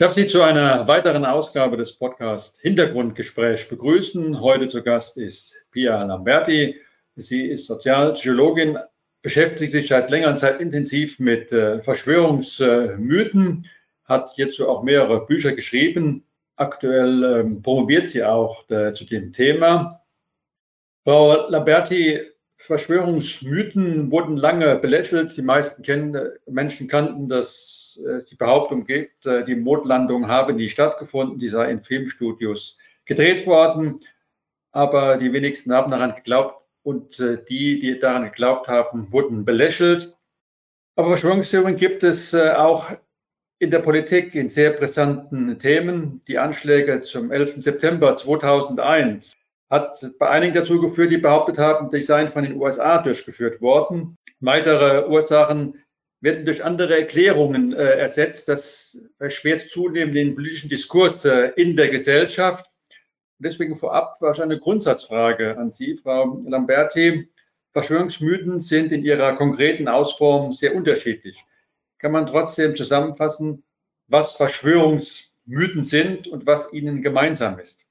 Ich darf Sie zu einer weiteren Ausgabe des Podcasts Hintergrundgespräch begrüßen. Heute zu Gast ist Pia Lamberti. Sie ist Sozialpsychologin, beschäftigt sich seit längerer Zeit intensiv mit äh, Verschwörungsmythen, hat hierzu auch mehrere Bücher geschrieben. Aktuell ähm, promoviert sie auch äh, zu dem Thema. Frau Lamberti, Verschwörungsmythen wurden lange belächelt. Die meisten kennen, Menschen kannten, dass es die Behauptung gibt, äh, die Mondlandung habe nie stattgefunden, die sei in Filmstudios gedreht worden. Aber die wenigsten haben daran geglaubt und äh, die, die daran geglaubt haben, wurden belächelt. Aber Verschwörungstheorien gibt es äh, auch in der Politik in sehr brisanten Themen. Die Anschläge zum 11. September 2001 hat bei einigen dazu geführt, die behauptet haben, die seien von den USA durchgeführt worden. Weitere Ursachen werden durch andere Erklärungen äh, ersetzt. Das erschwert zunehmend den politischen Diskurs äh, in der Gesellschaft. deswegen vorab wahrscheinlich eine Grundsatzfrage an Sie, Frau Lamberti. Verschwörungsmythen sind in ihrer konkreten Ausform sehr unterschiedlich. Kann man trotzdem zusammenfassen, was Verschwörungsmythen sind und was ihnen gemeinsam ist?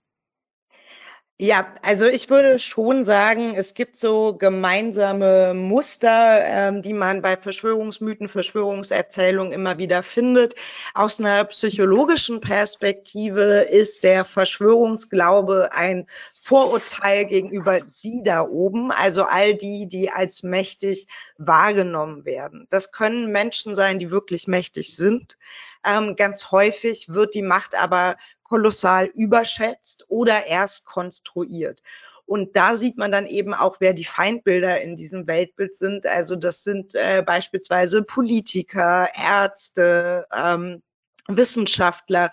Ja, also ich würde schon sagen, es gibt so gemeinsame Muster, ähm, die man bei Verschwörungsmythen, Verschwörungserzählungen immer wieder findet. Aus einer psychologischen Perspektive ist der Verschwörungsglaube ein Vorurteil gegenüber die da oben, also all die, die als mächtig wahrgenommen werden. Das können Menschen sein, die wirklich mächtig sind. Ähm, ganz häufig wird die Macht aber kolossal überschätzt oder erst konstruiert. Und da sieht man dann eben auch, wer die Feindbilder in diesem Weltbild sind. Also das sind äh, beispielsweise Politiker, Ärzte, ähm, Wissenschaftler.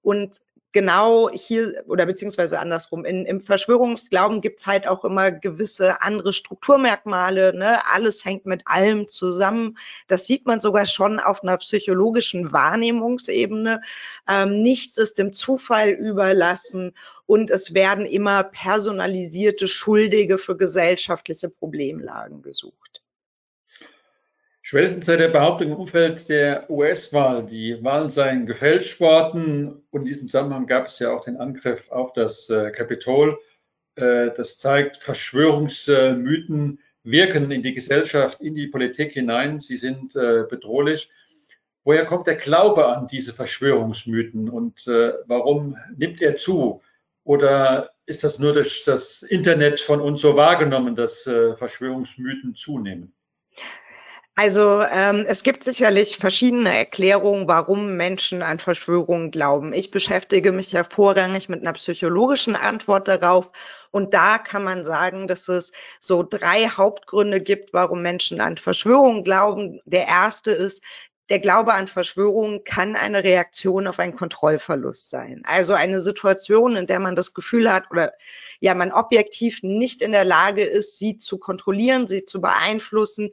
Und genau hier oder beziehungsweise andersrum. In, Im Verschwörungsglauben gibt es halt auch immer gewisse andere Strukturmerkmale. Ne? Alles hängt mit allem zusammen. Das sieht man sogar schon auf einer psychologischen Wahrnehmungsebene. Ähm, nichts ist dem Zufall überlassen und es werden immer personalisierte Schuldige für gesellschaftliche Problemlagen gesucht. Spätestens seit der Behauptung im Umfeld der US-Wahl, die Wahlen seien gefälscht worden. Und in diesem Zusammenhang gab es ja auch den Angriff auf das äh, Kapitol. Äh, das zeigt, Verschwörungsmythen wirken in die Gesellschaft, in die Politik hinein. Sie sind äh, bedrohlich. Woher kommt der Glaube an diese Verschwörungsmythen und warum nimmt er zu? Oder ist das nur durch das Internet von uns so wahrgenommen, dass Verschwörungsmythen zunehmen? Also ähm, es gibt sicherlich verschiedene Erklärungen, warum Menschen an Verschwörungen glauben. Ich beschäftige mich ja vorrangig mit einer psychologischen Antwort darauf. Und da kann man sagen, dass es so drei Hauptgründe gibt, warum Menschen an Verschwörungen glauben. Der erste ist, der Glaube an Verschwörungen kann eine Reaktion auf einen Kontrollverlust sein. Also eine Situation, in der man das Gefühl hat oder ja, man objektiv nicht in der Lage ist, sie zu kontrollieren, sie zu beeinflussen,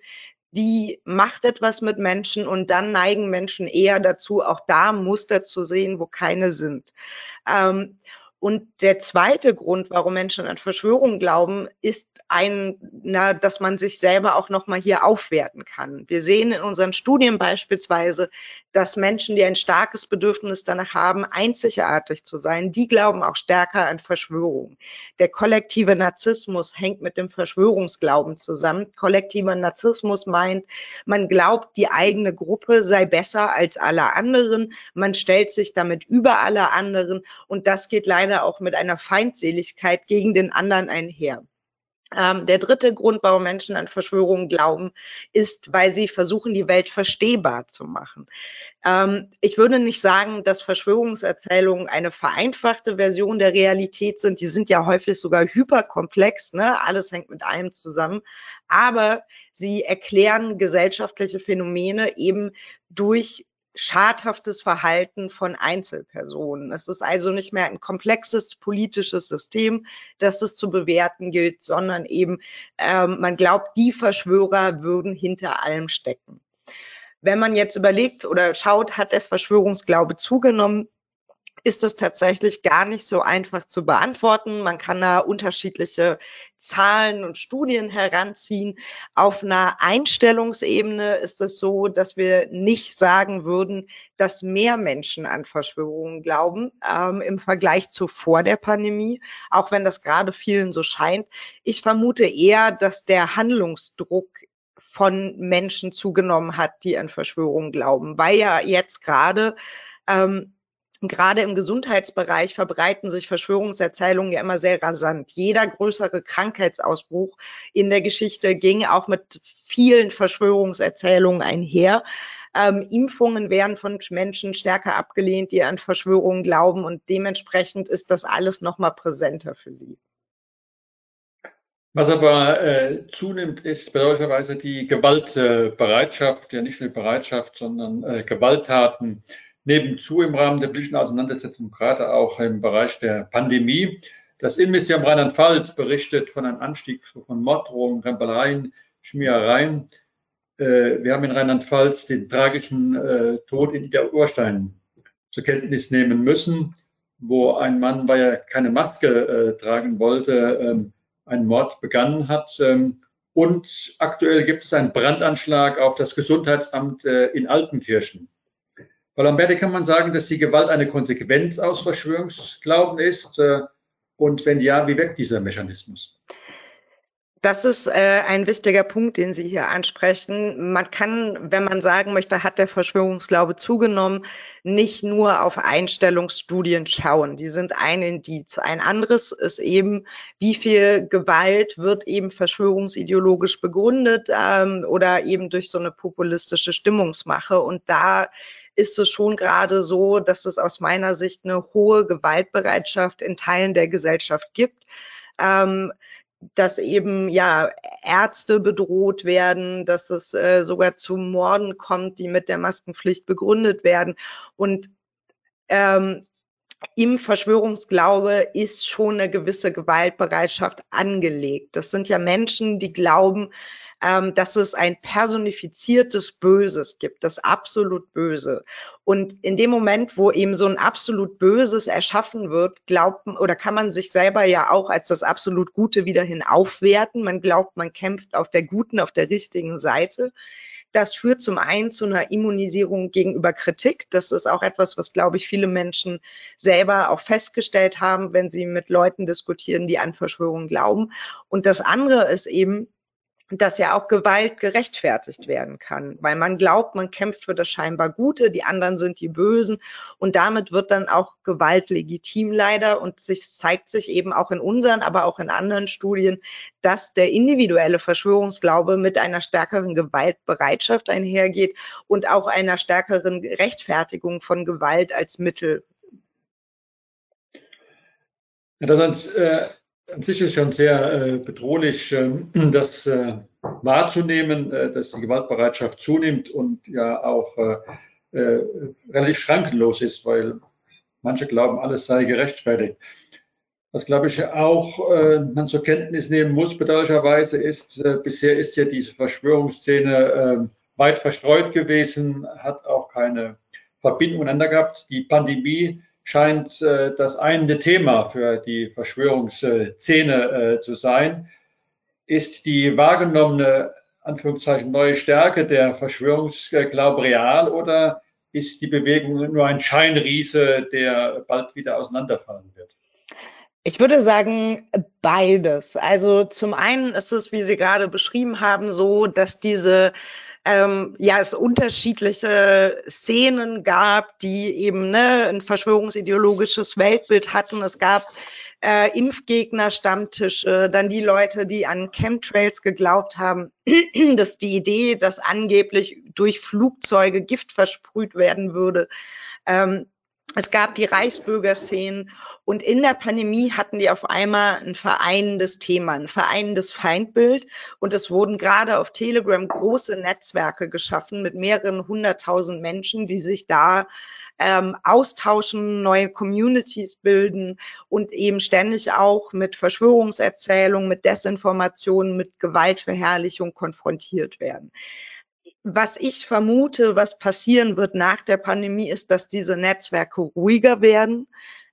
die macht etwas mit Menschen und dann neigen Menschen eher dazu, auch da Muster zu sehen, wo keine sind. Ähm, und der zweite Grund, warum Menschen an Verschwörungen glauben, ist ein, na, dass man sich selber auch nochmal hier aufwerten kann. Wir sehen in unseren Studien beispielsweise, dass Menschen, die ein starkes Bedürfnis danach haben, einzigartig zu sein, die glauben auch stärker an Verschwörungen. Der kollektive Narzissmus hängt mit dem Verschwörungsglauben zusammen. Kollektiver Narzissmus meint, man glaubt, die eigene Gruppe sei besser als alle anderen. Man stellt sich damit über alle anderen und das geht leider leider auch mit einer Feindseligkeit gegen den anderen einher. Ähm, der dritte Grund, warum Menschen an Verschwörungen glauben, ist, weil sie versuchen, die Welt verstehbar zu machen. Ähm, ich würde nicht sagen, dass Verschwörungserzählungen eine vereinfachte Version der Realität sind. Die sind ja häufig sogar hyperkomplex. Ne? Alles hängt mit allem zusammen. Aber sie erklären gesellschaftliche Phänomene eben durch schadhaftes Verhalten von Einzelpersonen. Es ist also nicht mehr ein komplexes politisches System, das es zu bewerten gilt, sondern eben ähm, man glaubt, die Verschwörer würden hinter allem stecken. Wenn man jetzt überlegt oder schaut, hat der Verschwörungsglaube zugenommen, ist es tatsächlich gar nicht so einfach zu beantworten. Man kann da unterschiedliche Zahlen und Studien heranziehen. Auf einer Einstellungsebene ist es so, dass wir nicht sagen würden, dass mehr Menschen an Verschwörungen glauben ähm, im Vergleich zu vor der Pandemie, auch wenn das gerade vielen so scheint. Ich vermute eher, dass der Handlungsdruck von Menschen zugenommen hat, die an Verschwörungen glauben, weil ja jetzt gerade ähm, gerade im Gesundheitsbereich verbreiten sich Verschwörungserzählungen ja immer sehr rasant. Jeder größere Krankheitsausbruch in der Geschichte ging auch mit vielen Verschwörungserzählungen einher. Ähm, Impfungen werden von Menschen stärker abgelehnt, die an Verschwörungen glauben und dementsprechend ist das alles noch mal präsenter für sie. Was aber äh, zunimmt, ist bedauerlicherweise die Gewaltbereitschaft, äh, ja nicht nur Bereitschaft, sondern äh, Gewalttaten nebenzu im Rahmen der politischen Auseinandersetzung, gerade auch im Bereich der Pandemie. Das Innenministerium Rheinland-Pfalz berichtet von einem Anstieg von Morddrohungen, Rempeleien, Schmierereien. Äh, wir haben in Rheinland-Pfalz den tragischen äh, Tod in der Urstein zur Kenntnis nehmen müssen, wo ein Mann, weil er keine Maske äh, tragen wollte, ähm, einen Mord begangen hat. Ähm, und aktuell gibt es einen Brandanschlag auf das Gesundheitsamt in Altenkirchen. Bei Lamberti kann man sagen, dass die Gewalt eine Konsequenz aus Verschwörungsglauben ist. Äh, und wenn ja, wie wirkt dieser Mechanismus? Das ist äh, ein wichtiger Punkt, den Sie hier ansprechen. Man kann, wenn man sagen möchte, hat der Verschwörungsglaube zugenommen, nicht nur auf Einstellungsstudien schauen. Die sind ein Indiz. Ein anderes ist eben, wie viel Gewalt wird eben verschwörungsideologisch begründet ähm, oder eben durch so eine populistische Stimmungsmache. Und da ist es schon gerade so, dass es aus meiner Sicht eine hohe Gewaltbereitschaft in Teilen der Gesellschaft gibt. Ähm, dass eben ja Ärzte bedroht werden, dass es äh, sogar zu Morden kommt, die mit der Maskenpflicht begründet werden. Und ähm, im Verschwörungsglaube ist schon eine gewisse Gewaltbereitschaft angelegt. Das sind ja Menschen, die glauben, ähm, dass es ein personifiziertes Böses gibt, das absolut Böse. Und in dem Moment, wo eben so ein absolut Böses erschaffen wird, glaubt oder kann man sich selber ja auch als das absolut Gute wiederhin aufwerten. Man glaubt, man kämpft auf der guten, auf der richtigen Seite. Das führt zum einen zu einer Immunisierung gegenüber Kritik. Das ist auch etwas, was, glaube ich, viele Menschen selber auch festgestellt haben, wenn sie mit Leuten diskutieren, die an Verschwörungen glauben. Und das andere ist eben, dass ja auch Gewalt gerechtfertigt werden kann, weil man glaubt, man kämpft für das scheinbar Gute, die anderen sind die Bösen. Und damit wird dann auch Gewalt legitim leider. Und sich zeigt sich eben auch in unseren, aber auch in anderen Studien, dass der individuelle Verschwörungsglaube mit einer stärkeren Gewaltbereitschaft einhergeht und auch einer stärkeren Rechtfertigung von Gewalt als Mittel. Ja, das ist, äh an sich ist schon sehr äh, bedrohlich, äh, das äh, wahrzunehmen, äh, dass die Gewaltbereitschaft zunimmt und ja auch äh, äh, relativ schrankenlos ist, weil manche glauben, alles sei gerechtfertigt. Was, glaube ich, auch man zur Kenntnis nehmen muss, bedauerlicherweise ist, bisher ist ja diese Verschwörungsszene weit verstreut gewesen, hat auch keine Verbindung miteinander gehabt. Die Pandemie scheint äh, das eine Thema für die Verschwörungsszene äh, zu sein. Ist die wahrgenommene Anführungszeichen neue Stärke der Verschwörungsglaube real oder ist die Bewegung nur ein Scheinriese, der bald wieder auseinanderfallen wird? Ich würde sagen, beides. Also zum einen ist es, wie Sie gerade beschrieben haben, so, dass diese ähm, ja es unterschiedliche Szenen gab, die eben ne, ein verschwörungsideologisches Weltbild hatten. Es gab äh, Impfgegner-Stammtische, dann die Leute, die an Chemtrails geglaubt haben, dass die Idee, dass angeblich durch Flugzeuge Gift versprüht werden würde, ähm, es gab die Reichsbürgerszenen und in der Pandemie hatten die auf einmal ein vereinendes Thema, ein vereinendes Feindbild. Und es wurden gerade auf Telegram große Netzwerke geschaffen mit mehreren hunderttausend Menschen, die sich da ähm, austauschen, neue Communities bilden und eben ständig auch mit Verschwörungserzählungen, mit Desinformationen, mit Gewaltverherrlichung konfrontiert werden was ich vermute, was passieren wird nach der Pandemie, ist, dass diese Netzwerke ruhiger werden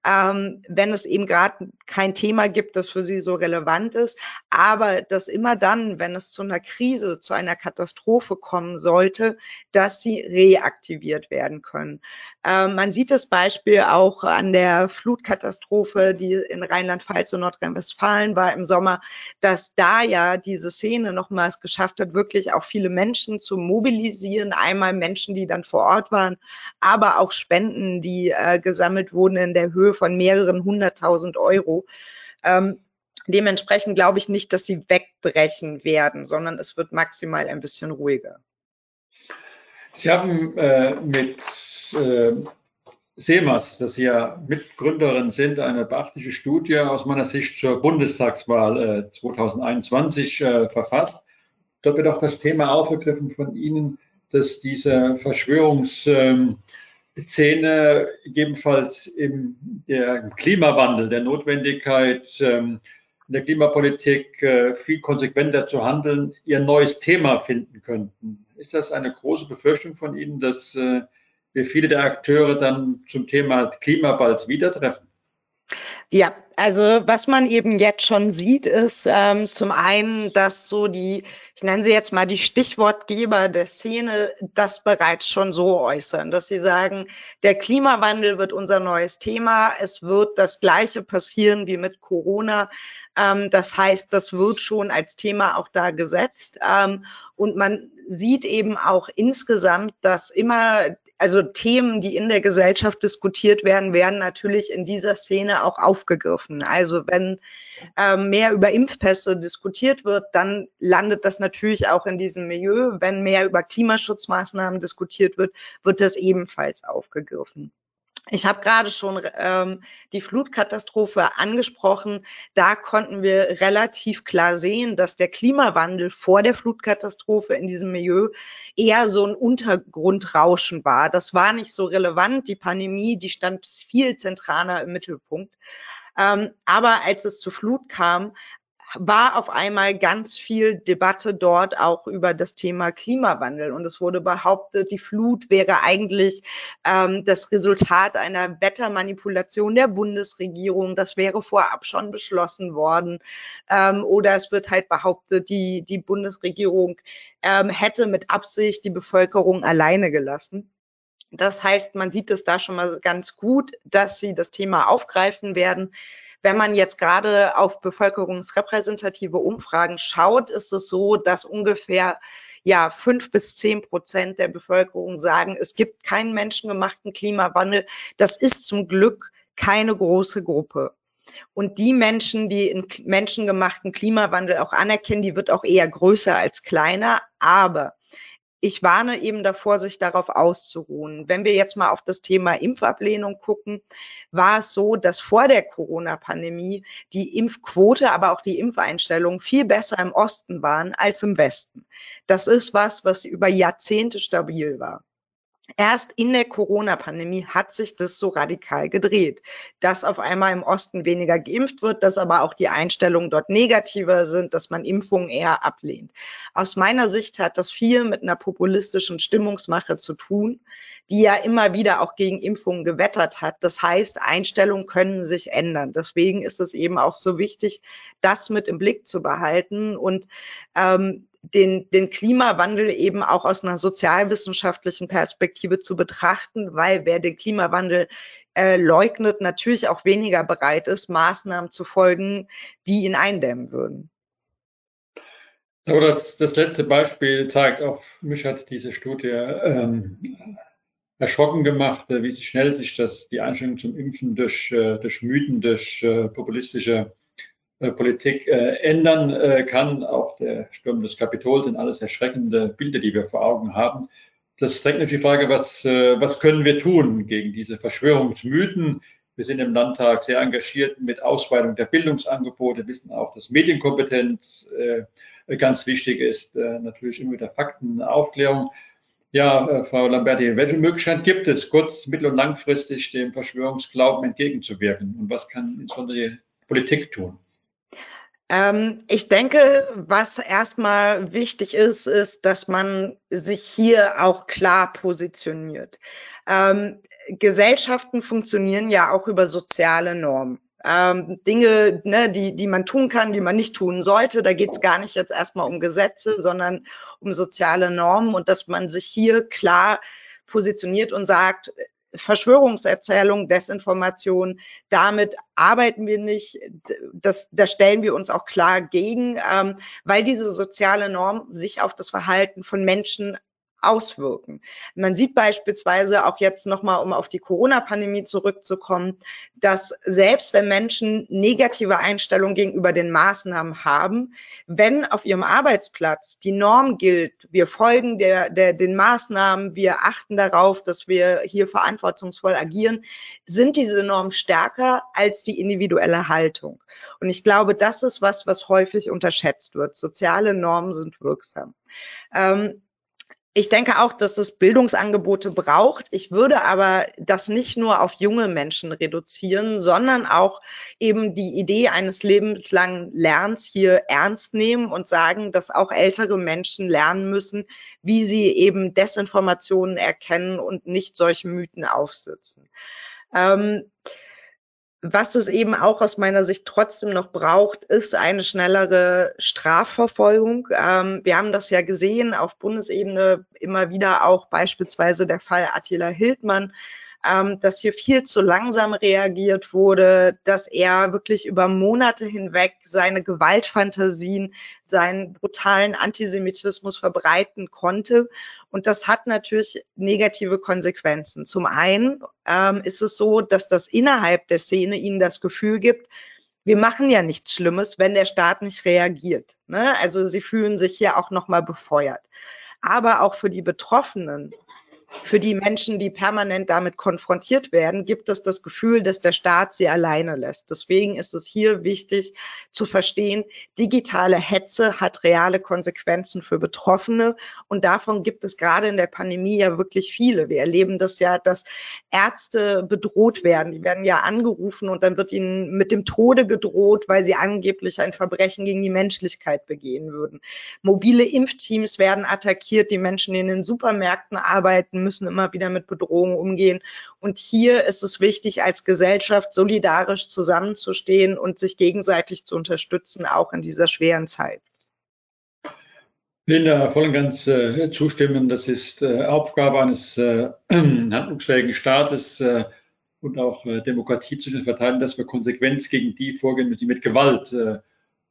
ähm, wenn es eben gerade kein Thema gibt, das für sie so relevant ist. Aber dass immer dann, wenn es zu einer Krise, zu einer Katastrophe kommen sollte, dass sie reaktiviert werden können. Ähm, man sieht das Beispiel auch an der Flutkatastrophe, die in Rheinland-Pfalz und Nordrhein-Westfalen war im Sommer, dass da ja diese Szene nochmals geschafft hat, wirklich auch viele Menschen zu mobilisieren. Einmal Menschen, die dann vor Ort waren, aber auch Spenden, die äh, gesammelt wurden in der Höhe von mehreren hunderttausend Euro. Ähm, dementsprechend glaube ich nicht, dass sie wegbrechen werden, sondern es wird maximal ein bisschen ruhiger. Sie haben äh, mit äh, SEMAS, das Sie ja Mitgründerin sind, eine beachtliche Studie aus meiner Sicht zur Bundestagswahl äh, 2021 äh, verfasst. Dort wird auch das Thema aufgegriffen von Ihnen, dass diese Verschwörungs- ähm, gegebenenfalls im, der, im Klimawandel, der Notwendigkeit, ähm, in der Klimapolitik äh, viel konsequenter zu handeln, ihr neues Thema finden könnten. Ist das eine große Befürchtung von Ihnen, dass äh, wir viele der Akteure dann zum Thema Klima bald wieder treffen? Ja, also was man eben jetzt schon sieht, ist ähm, zum einen, dass so die, ich nenne sie jetzt mal die Stichwortgeber der Szene, das bereits schon so äußern, dass sie sagen, der Klimawandel wird unser neues Thema. Es wird das Gleiche passieren wie mit Corona. Ähm, das heißt, das wird schon als Thema auch da gesetzt. Ähm, und man sieht eben auch insgesamt, dass immer also Themen, die in der Gesellschaft diskutiert werden, werden natürlich in dieser Szene auch aufgegriffen. Also wenn ähm, mehr über Impfpässe diskutiert wird, dann landet das natürlich auch in diesem Milieu. Wenn mehr über Klimaschutzmaßnahmen diskutiert wird, wird das ebenfalls aufgegriffen. Ich habe gerade schon ähm, die Flutkatastrophe angesprochen. Da konnten wir relativ klar sehen, dass der Klimawandel vor der Flutkatastrophe in diesem Milieu eher so ein Untergrundrauschen war. Das war nicht so relevant. Die Pandemie, die stand viel zentraler im Mittelpunkt. Ähm, aber als es zur Flut kam, war auf einmal ganz viel Debatte dort auch über das Thema Klimawandel. Und es wurde behauptet, die Flut wäre eigentlich ähm, das Resultat einer Wettermanipulation der Bundesregierung. Das wäre vorab schon beschlossen worden. Ähm, oder es wird halt behauptet, die, die Bundesregierung ähm, hätte mit Absicht die Bevölkerung alleine gelassen. Das heißt, man sieht es da schon mal ganz gut, dass sie das Thema aufgreifen werden. Wenn man jetzt gerade auf bevölkerungsrepräsentative Umfragen schaut, ist es so, dass ungefähr ja, fünf bis zehn Prozent der Bevölkerung sagen, es gibt keinen menschengemachten Klimawandel. Das ist zum Glück keine große Gruppe. Und die Menschen, die einen menschengemachten Klimawandel auch anerkennen, die wird auch eher größer als kleiner. Aber ich warne eben davor, sich darauf auszuruhen. Wenn wir jetzt mal auf das Thema Impfablehnung gucken, war es so, dass vor der Corona-Pandemie die Impfquote, aber auch die Impfeinstellungen viel besser im Osten waren als im Westen. Das ist was, was über Jahrzehnte stabil war. Erst in der Corona-Pandemie hat sich das so radikal gedreht, dass auf einmal im Osten weniger geimpft wird, dass aber auch die Einstellungen dort negativer sind, dass man Impfungen eher ablehnt. Aus meiner Sicht hat das viel mit einer populistischen Stimmungsmache zu tun, die ja immer wieder auch gegen Impfungen gewettert hat. Das heißt, Einstellungen können sich ändern. Deswegen ist es eben auch so wichtig, das mit im Blick zu behalten und ähm, den, den Klimawandel eben auch aus einer sozialwissenschaftlichen Perspektive zu betrachten, weil wer den Klimawandel äh, leugnet, natürlich auch weniger bereit ist, Maßnahmen zu folgen, die ihn eindämmen würden. Das, das letzte Beispiel zeigt auch, mich hat diese Studie ähm, erschrocken gemacht, wie schnell sich das, die Einstellung zum Impfen durch, äh, durch Mythen, durch äh, populistische äh, Politik äh, ändern äh, kann. Auch der Sturm des Kapitols sind alles erschreckende Bilder, die wir vor Augen haben. Das drängt natürlich die Frage, was, was können wir tun gegen diese Verschwörungsmythen? Wir sind im Landtag sehr engagiert mit Ausweitung der Bildungsangebote, wissen auch, dass Medienkompetenz ganz wichtig ist, natürlich immer mit der Faktenaufklärung. Ja, Frau Lamberti, welche Möglichkeit gibt es, kurz-, mittel- und langfristig dem Verschwörungsglauben entgegenzuwirken? Und was kann insbesondere die Politik tun? Ähm, ich denke, was erstmal wichtig ist, ist, dass man sich hier auch klar positioniert. Ähm, Gesellschaften funktionieren ja auch über soziale Normen. Ähm, Dinge, ne, die, die man tun kann, die man nicht tun sollte. Da geht es gar nicht jetzt erstmal um Gesetze, sondern um soziale Normen und dass man sich hier klar positioniert und sagt, Verschwörungserzählung, Desinformation, damit arbeiten wir nicht, das, da stellen wir uns auch klar gegen, ähm, weil diese soziale Norm sich auf das Verhalten von Menschen auswirken. Man sieht beispielsweise auch jetzt nochmal, um auf die Corona-Pandemie zurückzukommen, dass selbst wenn Menschen negative Einstellungen gegenüber den Maßnahmen haben, wenn auf ihrem Arbeitsplatz die Norm gilt, wir folgen der, der, den Maßnahmen, wir achten darauf, dass wir hier verantwortungsvoll agieren, sind diese Normen stärker als die individuelle Haltung. Und ich glaube, das ist was, was häufig unterschätzt wird. Soziale Normen sind wirksam. Ähm, ich denke auch, dass es Bildungsangebote braucht. Ich würde aber das nicht nur auf junge Menschen reduzieren, sondern auch eben die Idee eines lebenslangen Lernens hier ernst nehmen und sagen, dass auch ältere Menschen lernen müssen, wie sie eben Desinformationen erkennen und nicht solche Mythen aufsitzen. Ähm, was es eben auch aus meiner Sicht trotzdem noch braucht, ist eine schnellere Strafverfolgung. Ähm, wir haben das ja gesehen auf Bundesebene immer wieder auch beispielsweise der Fall Attila Hildmann, ähm, dass hier viel zu langsam reagiert wurde, dass er wirklich über Monate hinweg seine Gewaltfantasien, seinen brutalen Antisemitismus verbreiten konnte. Und das hat natürlich negative Konsequenzen. Zum einen ähm, ist es so, dass das innerhalb der Szene ihnen das Gefühl gibt, wir machen ja nichts Schlimmes, wenn der Staat nicht reagiert. Ne? Also sie fühlen sich hier auch nochmal befeuert. Aber auch für die Betroffenen für die Menschen, die permanent damit konfrontiert werden, gibt es das Gefühl, dass der Staat sie alleine lässt. Deswegen ist es hier wichtig zu verstehen, digitale Hetze hat reale Konsequenzen für Betroffene und davon gibt es gerade in der Pandemie ja wirklich viele. Wir erleben das ja, dass Ärzte bedroht werden. Die werden ja angerufen und dann wird ihnen mit dem Tode gedroht, weil sie angeblich ein Verbrechen gegen die Menschlichkeit begehen würden. Mobile Impfteams werden attackiert, die Menschen, die in den Supermärkten arbeiten, müssen immer wieder mit Bedrohungen umgehen. Und hier ist es wichtig, als Gesellschaft solidarisch zusammenzustehen und sich gegenseitig zu unterstützen, auch in dieser schweren Zeit. Linda, voll und ganz äh, zustimmen. Das ist äh, Aufgabe eines äh, handlungsfähigen Staates äh, und auch äh, Demokratie zu verteidigen, dass wir konsequent gegen die vorgehen, die mit Gewalt äh,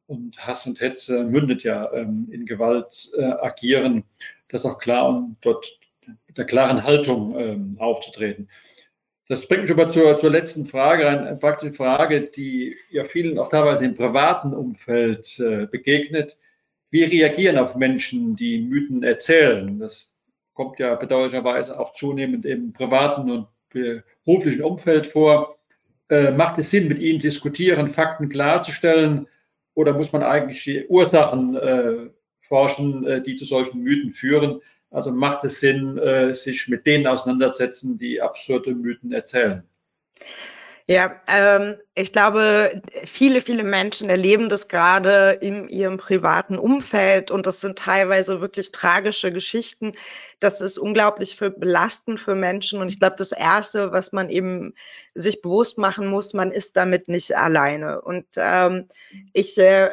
und Hass und Hetze mündet ja ähm, in Gewalt agieren. Das auch klar und dort mit der klaren Haltung ähm, aufzutreten. Das bringt mich aber zur, zur letzten Frage, eine praktische Frage, die ja vielen auch teilweise im privaten Umfeld äh, begegnet. Wie reagieren auf Menschen, die Mythen erzählen? Das kommt ja bedauerlicherweise auch zunehmend im privaten und beruflichen Umfeld vor. Äh, macht es Sinn, mit ihnen diskutieren, Fakten klarzustellen? Oder muss man eigentlich die Ursachen äh, forschen, äh, die zu solchen Mythen führen? Also macht es Sinn, äh, sich mit denen auseinandersetzen, die absurde Mythen erzählen. Ja, ähm, ich glaube, viele, viele Menschen erleben das gerade in ihrem privaten Umfeld und das sind teilweise wirklich tragische Geschichten. Das ist unglaublich für belastend für Menschen und ich glaube, das Erste, was man eben sich bewusst machen muss, man ist damit nicht alleine. Und ähm, ich äh,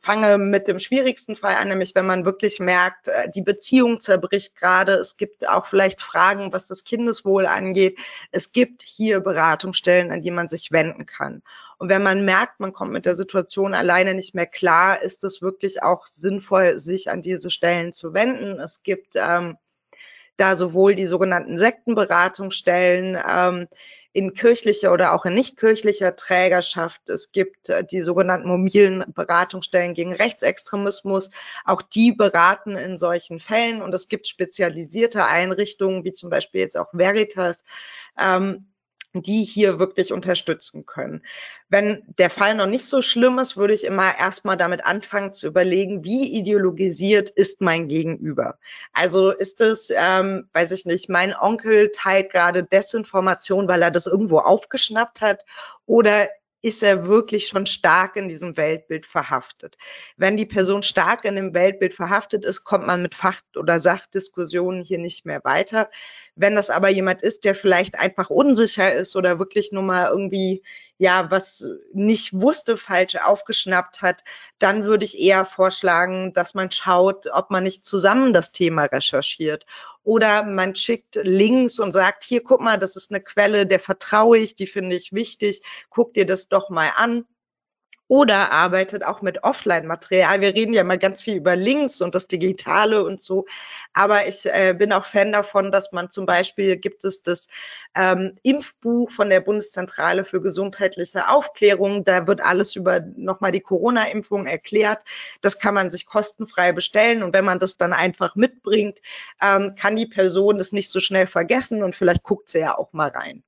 fange mit dem schwierigsten Fall an, nämlich wenn man wirklich merkt, äh, die Beziehung zerbricht gerade. Es gibt auch vielleicht Fragen, was das Kindeswohl angeht. Es gibt hier Beratungsstellen, an die man sich wenden kann. Und wenn man merkt, man kommt mit der Situation alleine nicht mehr klar, ist es wirklich auch sinnvoll, sich an diese Stellen zu wenden. Es gibt ähm, da sowohl die sogenannten Sektenberatungsstellen ähm, in kirchlicher oder auch in nicht kirchlicher Trägerschaft. Es gibt äh, die sogenannten mobilen Beratungsstellen gegen Rechtsextremismus. Auch die beraten in solchen Fällen. Und es gibt spezialisierte Einrichtungen, wie zum Beispiel jetzt auch Veritas, ähm, die hier wirklich unterstützen können. Wenn der Fall noch nicht so schlimm ist, würde ich immer erstmal damit anfangen zu überlegen, wie ideologisiert ist mein Gegenüber. Also ist es, ähm, weiß ich nicht, mein Onkel teilt gerade Desinformation, weil er das irgendwo aufgeschnappt hat, oder ist er wirklich schon stark in diesem Weltbild verhaftet. Wenn die Person stark in dem Weltbild verhaftet ist, kommt man mit Fach- oder Sachdiskussionen hier nicht mehr weiter. Wenn das aber jemand ist, der vielleicht einfach unsicher ist oder wirklich nur mal irgendwie ja, was nicht wusste, falsch aufgeschnappt hat, dann würde ich eher vorschlagen, dass man schaut, ob man nicht zusammen das Thema recherchiert. Oder man schickt Links und sagt, hier, guck mal, das ist eine Quelle, der vertraue ich, die finde ich wichtig, guck dir das doch mal an oder arbeitet auch mit Offline-Material. Wir reden ja mal ganz viel über Links und das Digitale und so. Aber ich äh, bin auch Fan davon, dass man zum Beispiel gibt es das ähm, Impfbuch von der Bundeszentrale für gesundheitliche Aufklärung. Da wird alles über nochmal die Corona-Impfung erklärt. Das kann man sich kostenfrei bestellen. Und wenn man das dann einfach mitbringt, ähm, kann die Person das nicht so schnell vergessen und vielleicht guckt sie ja auch mal rein.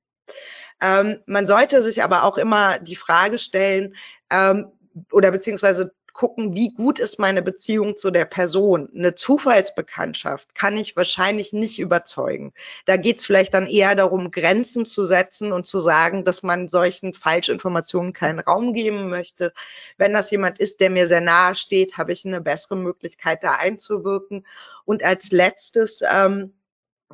Ähm, man sollte sich aber auch immer die Frage stellen ähm, oder beziehungsweise gucken, wie gut ist meine Beziehung zu der Person. Eine Zufallsbekanntschaft kann ich wahrscheinlich nicht überzeugen. Da geht es vielleicht dann eher darum, Grenzen zu setzen und zu sagen, dass man solchen Falschinformationen keinen Raum geben möchte. Wenn das jemand ist, der mir sehr nahe steht, habe ich eine bessere Möglichkeit, da einzuwirken. Und als letztes ähm,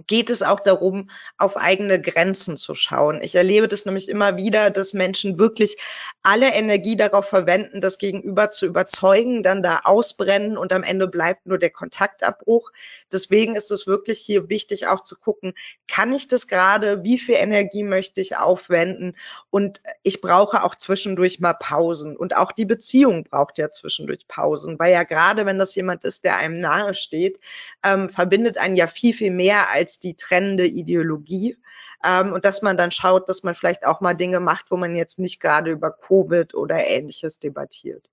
geht es auch darum, auf eigene Grenzen zu schauen. Ich erlebe das nämlich immer wieder, dass Menschen wirklich alle Energie darauf verwenden, das Gegenüber zu überzeugen, dann da ausbrennen und am Ende bleibt nur der Kontaktabbruch. Deswegen ist es wirklich hier wichtig auch zu gucken, kann ich das gerade, wie viel Energie möchte ich aufwenden und ich brauche auch zwischendurch mal Pausen und auch die Beziehung braucht ja zwischendurch Pausen, weil ja gerade wenn das jemand ist, der einem nahe steht, ähm, verbindet einen ja viel, viel mehr als als die trennende Ideologie. Ähm, und dass man dann schaut, dass man vielleicht auch mal Dinge macht, wo man jetzt nicht gerade über Covid oder ähnliches debattiert.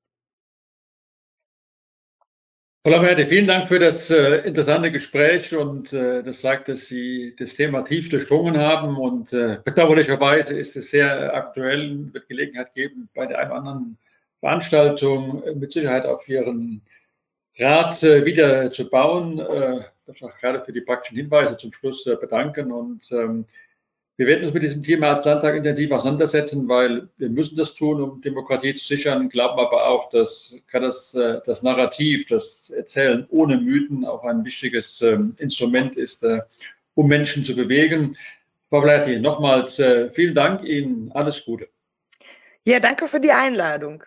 Frau Lamerte, vielen Dank für das äh, interessante Gespräch und äh, das sagt, dass Sie das Thema tief durchdrungen haben und äh, bedauerlicherweise ist es sehr aktuell, wird Gelegenheit geben, bei der einen oder anderen Veranstaltung mit Sicherheit auf Ihren Rat äh, wieder zu bauen. Das auch gerade für die praktischen Hinweise zum Schluss äh, bedanken. Und ähm, wir werden uns mit diesem Thema als Landtag intensiv auseinandersetzen, weil wir müssen das tun, um Demokratie zu sichern, glauben aber auch, dass gerade das, äh, das Narrativ, das Erzählen ohne Mythen auch ein wichtiges ähm, Instrument ist, äh, um Menschen zu bewegen. Frau Vlati, nochmals äh, vielen Dank Ihnen, alles Gute. Ja, danke für die Einladung.